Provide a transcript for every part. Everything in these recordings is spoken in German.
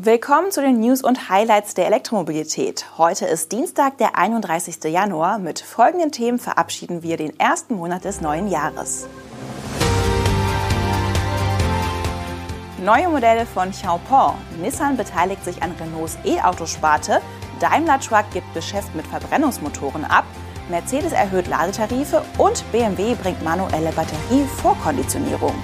Willkommen zu den News und Highlights der Elektromobilität. Heute ist Dienstag, der 31. Januar. Mit folgenden Themen verabschieden wir den ersten Monat des neuen Jahres. Neue Modelle von Xiaopeng. Nissan beteiligt sich an Renaults E-Autosparte. Daimler Truck gibt Geschäft mit Verbrennungsmotoren ab. Mercedes erhöht Ladetarife und BMW bringt manuelle Batterievorkonditionierung.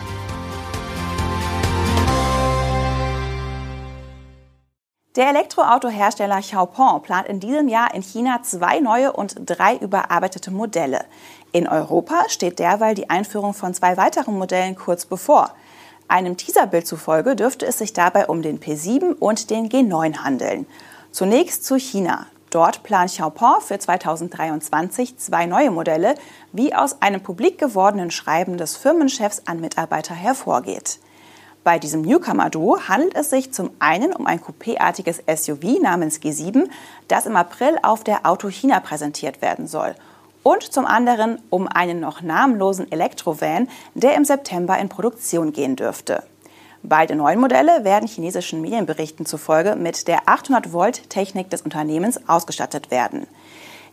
Der Elektroautohersteller Xiaopeng plant in diesem Jahr in China zwei neue und drei überarbeitete Modelle. In Europa steht derweil die Einführung von zwei weiteren Modellen kurz bevor. Einem Teaserbild zufolge dürfte es sich dabei um den P7 und den G9 handeln. Zunächst zu China. Dort plant Xiaopeng für 2023 zwei neue Modelle, wie aus einem publik gewordenen Schreiben des Firmenchefs an Mitarbeiter hervorgeht. Bei diesem Newcomer-Duo handelt es sich zum einen um ein coupéartiges SUV namens G7, das im April auf der Auto China präsentiert werden soll. Und zum anderen um einen noch namenlosen Elektrovan, der im September in Produktion gehen dürfte. Beide neuen Modelle werden chinesischen Medienberichten zufolge mit der 800-Volt-Technik des Unternehmens ausgestattet werden.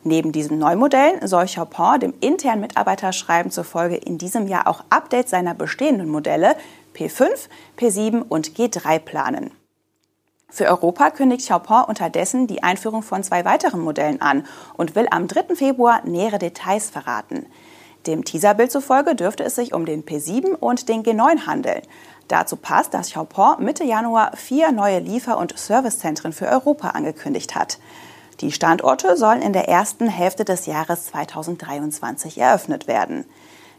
Neben diesen neuen Modellen soll Xiaopeng dem internen Mitarbeiterschreiben zufolge in diesem Jahr auch Updates seiner bestehenden Modelle P5, P7 und G3 planen. Für Europa kündigt Xiaopeng unterdessen die Einführung von zwei weiteren Modellen an und will am 3. Februar nähere Details verraten. Dem Teaserbild zufolge dürfte es sich um den P7 und den G9 handeln. Dazu passt, dass Xiaopeng Mitte Januar vier neue Liefer- und Servicezentren für Europa angekündigt hat. Die Standorte sollen in der ersten Hälfte des Jahres 2023 eröffnet werden.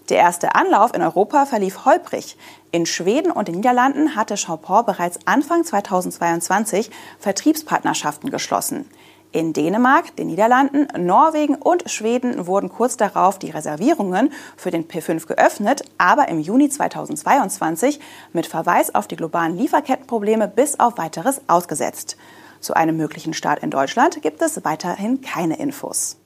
Der erste Anlauf in Europa verlief holprig. In Schweden und den Niederlanden hatte Champort bereits Anfang 2022 Vertriebspartnerschaften geschlossen. In Dänemark, den Niederlanden, Norwegen und Schweden wurden kurz darauf die Reservierungen für den P5 geöffnet, aber im Juni 2022 mit Verweis auf die globalen Lieferkettenprobleme bis auf weiteres ausgesetzt. Zu einem möglichen Start in Deutschland gibt es weiterhin keine Infos.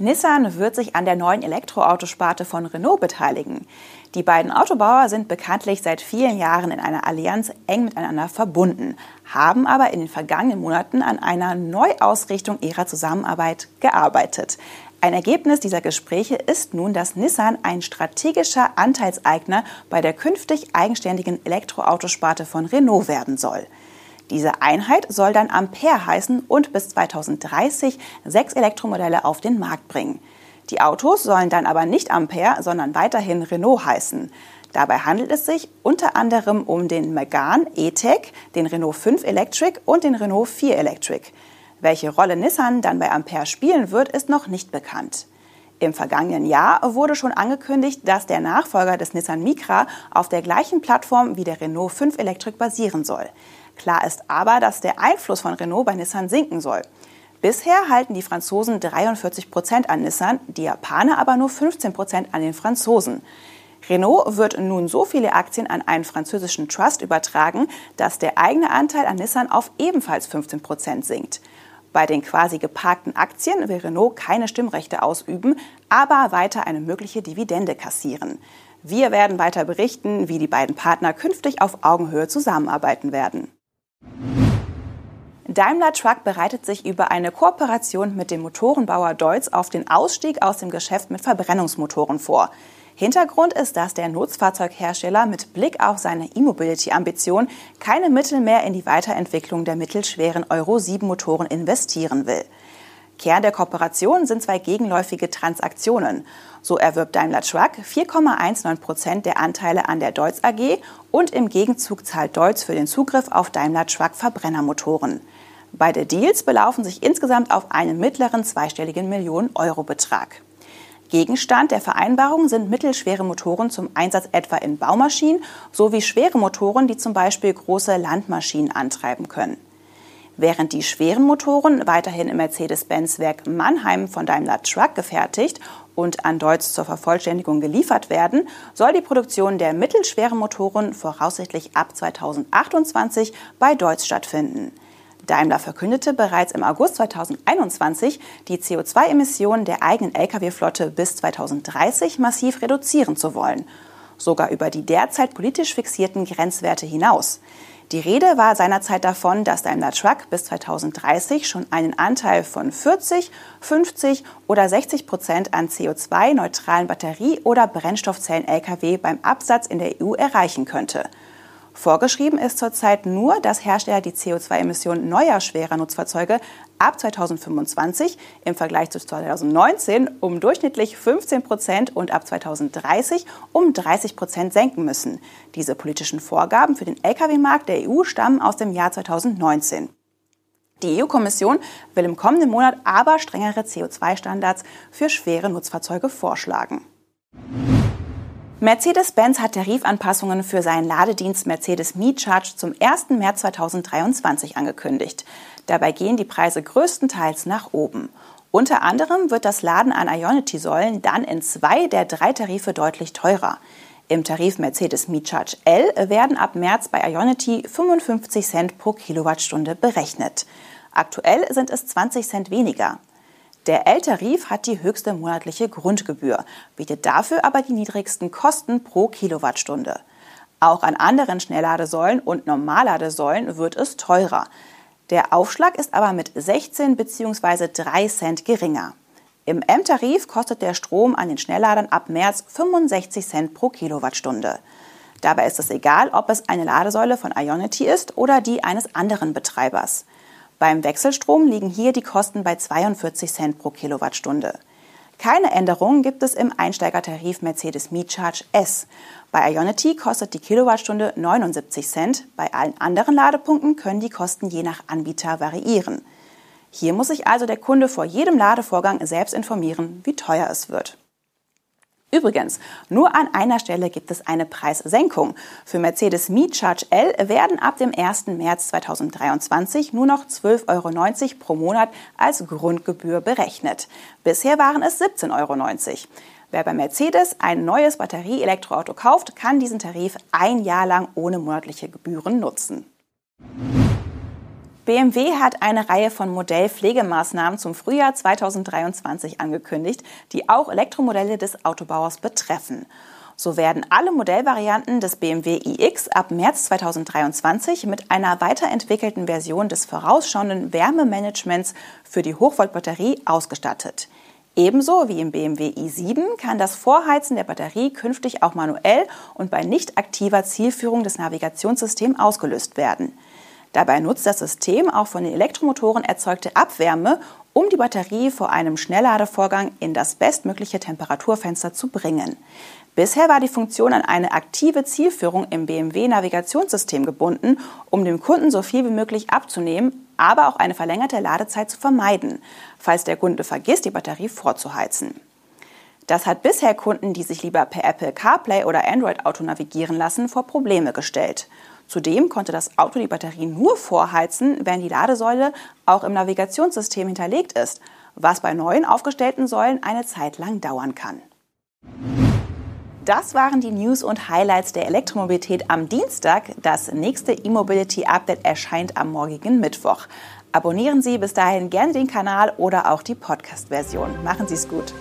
Nissan wird sich an der neuen Elektroautosparte von Renault beteiligen. Die beiden Autobauer sind bekanntlich seit vielen Jahren in einer Allianz eng miteinander verbunden, haben aber in den vergangenen Monaten an einer Neuausrichtung ihrer Zusammenarbeit gearbeitet. Ein Ergebnis dieser Gespräche ist nun, dass Nissan ein strategischer Anteilseigner bei der künftig eigenständigen Elektroautosparte von Renault werden soll. Diese Einheit soll dann Ampere heißen und bis 2030 sechs Elektromodelle auf den Markt bringen. Die Autos sollen dann aber nicht Ampere, sondern weiterhin Renault heißen. Dabei handelt es sich unter anderem um den Megane E-Tech, den Renault 5 Electric und den Renault 4 Electric. Welche Rolle Nissan dann bei Ampere spielen wird, ist noch nicht bekannt. Im vergangenen Jahr wurde schon angekündigt, dass der Nachfolger des Nissan Micra auf der gleichen Plattform wie der Renault 5 Electric basieren soll. Klar ist aber, dass der Einfluss von Renault bei Nissan sinken soll. Bisher halten die Franzosen 43 Prozent an Nissan, die Japaner aber nur 15 Prozent an den Franzosen. Renault wird nun so viele Aktien an einen französischen Trust übertragen, dass der eigene Anteil an Nissan auf ebenfalls 15 Prozent sinkt. Bei den quasi geparkten Aktien will Renault keine Stimmrechte ausüben, aber weiter eine mögliche Dividende kassieren. Wir werden weiter berichten, wie die beiden Partner künftig auf Augenhöhe zusammenarbeiten werden. Daimler Truck bereitet sich über eine Kooperation mit dem Motorenbauer Deutz auf den Ausstieg aus dem Geschäft mit Verbrennungsmotoren vor. Hintergrund ist, dass der Nutzfahrzeughersteller mit Blick auf seine E-Mobility-Ambition keine Mittel mehr in die Weiterentwicklung der mittelschweren Euro-7-Motoren investieren will. Kern der Kooperation sind zwei gegenläufige Transaktionen. So erwirbt Daimler Truck 4,19 Prozent der Anteile an der Deutz AG und im Gegenzug zahlt Deutz für den Zugriff auf Daimler Truck Verbrennermotoren. Beide Deals belaufen sich insgesamt auf einen mittleren zweistelligen Millionen-Euro-Betrag. Gegenstand der Vereinbarung sind mittelschwere Motoren zum Einsatz etwa in Baumaschinen sowie schwere Motoren, die zum Beispiel große Landmaschinen antreiben können. Während die schweren Motoren weiterhin im Mercedes-Benz-Werk Mannheim von Daimler Truck gefertigt und an Deutz zur Vervollständigung geliefert werden, soll die Produktion der mittelschweren Motoren voraussichtlich ab 2028 bei Deutz stattfinden. Daimler verkündete bereits im August 2021, die CO2-Emissionen der eigenen Lkw-Flotte bis 2030 massiv reduzieren zu wollen, sogar über die derzeit politisch fixierten Grenzwerte hinaus. Die Rede war seinerzeit davon, dass Daimler Truck bis 2030 schon einen Anteil von 40, 50 oder 60 Prozent an CO2-neutralen Batterie- oder Brennstoffzellen-Lkw beim Absatz in der EU erreichen könnte. Vorgeschrieben ist zurzeit nur, dass Hersteller die CO2-Emissionen neuer schwerer Nutzfahrzeuge ab 2025 im Vergleich zu 2019 um durchschnittlich 15 Prozent und ab 2030 um 30 Prozent senken müssen. Diese politischen Vorgaben für den Lkw-Markt der EU stammen aus dem Jahr 2019. Die EU-Kommission will im kommenden Monat aber strengere CO2-Standards für schwere Nutzfahrzeuge vorschlagen. Mercedes-Benz hat Tarifanpassungen für seinen Ladedienst Mercedes Me-Charge zum 1. März 2023 angekündigt. Dabei gehen die Preise größtenteils nach oben. Unter anderem wird das Laden an Ionity-Säulen dann in zwei der drei Tarife deutlich teurer. Im Tarif Mercedes Me-Charge L werden ab März bei Ionity 55 Cent pro Kilowattstunde berechnet. Aktuell sind es 20 Cent weniger. Der L-Tarif hat die höchste monatliche Grundgebühr, bietet dafür aber die niedrigsten Kosten pro Kilowattstunde. Auch an anderen Schnellladesäulen und Normalladesäulen wird es teurer. Der Aufschlag ist aber mit 16 bzw. 3 Cent geringer. Im M-Tarif kostet der Strom an den Schnellladern ab März 65 Cent pro Kilowattstunde. Dabei ist es egal, ob es eine Ladesäule von Ionity ist oder die eines anderen Betreibers. Beim Wechselstrom liegen hier die Kosten bei 42 Cent pro Kilowattstunde. Keine Änderungen gibt es im Einsteigertarif Mercedes Me-Charge S. Bei Ionity kostet die Kilowattstunde 79 Cent. Bei allen anderen Ladepunkten können die Kosten je nach Anbieter variieren. Hier muss sich also der Kunde vor jedem Ladevorgang selbst informieren, wie teuer es wird. Übrigens, nur an einer Stelle gibt es eine Preissenkung. Für Mercedes Me Charge L werden ab dem 1. März 2023 nur noch 12,90 Euro pro Monat als Grundgebühr berechnet. Bisher waren es 17,90 Euro. Wer bei Mercedes ein neues Batterie-Elektroauto kauft, kann diesen Tarif ein Jahr lang ohne monatliche Gebühren nutzen. BMW hat eine Reihe von Modellpflegemaßnahmen zum Frühjahr 2023 angekündigt, die auch Elektromodelle des Autobauers betreffen. So werden alle Modellvarianten des BMW iX ab März 2023 mit einer weiterentwickelten Version des vorausschauenden Wärmemanagements für die Hochvoltbatterie ausgestattet. Ebenso wie im BMW i7 kann das Vorheizen der Batterie künftig auch manuell und bei nicht aktiver Zielführung des Navigationssystems ausgelöst werden. Dabei nutzt das System auch von den Elektromotoren erzeugte Abwärme, um die Batterie vor einem Schnellladevorgang in das bestmögliche Temperaturfenster zu bringen. Bisher war die Funktion an eine aktive Zielführung im BMW-Navigationssystem gebunden, um dem Kunden so viel wie möglich abzunehmen, aber auch eine verlängerte Ladezeit zu vermeiden, falls der Kunde vergisst, die Batterie vorzuheizen. Das hat bisher Kunden, die sich lieber per Apple CarPlay oder Android Auto navigieren lassen, vor Probleme gestellt. Zudem konnte das Auto die Batterie nur vorheizen, wenn die Ladesäule auch im Navigationssystem hinterlegt ist, was bei neuen aufgestellten Säulen eine Zeit lang dauern kann. Das waren die News und Highlights der Elektromobilität am Dienstag. Das nächste E-Mobility Update erscheint am morgigen Mittwoch. Abonnieren Sie bis dahin gerne den Kanal oder auch die Podcast-Version. Machen Sie es gut.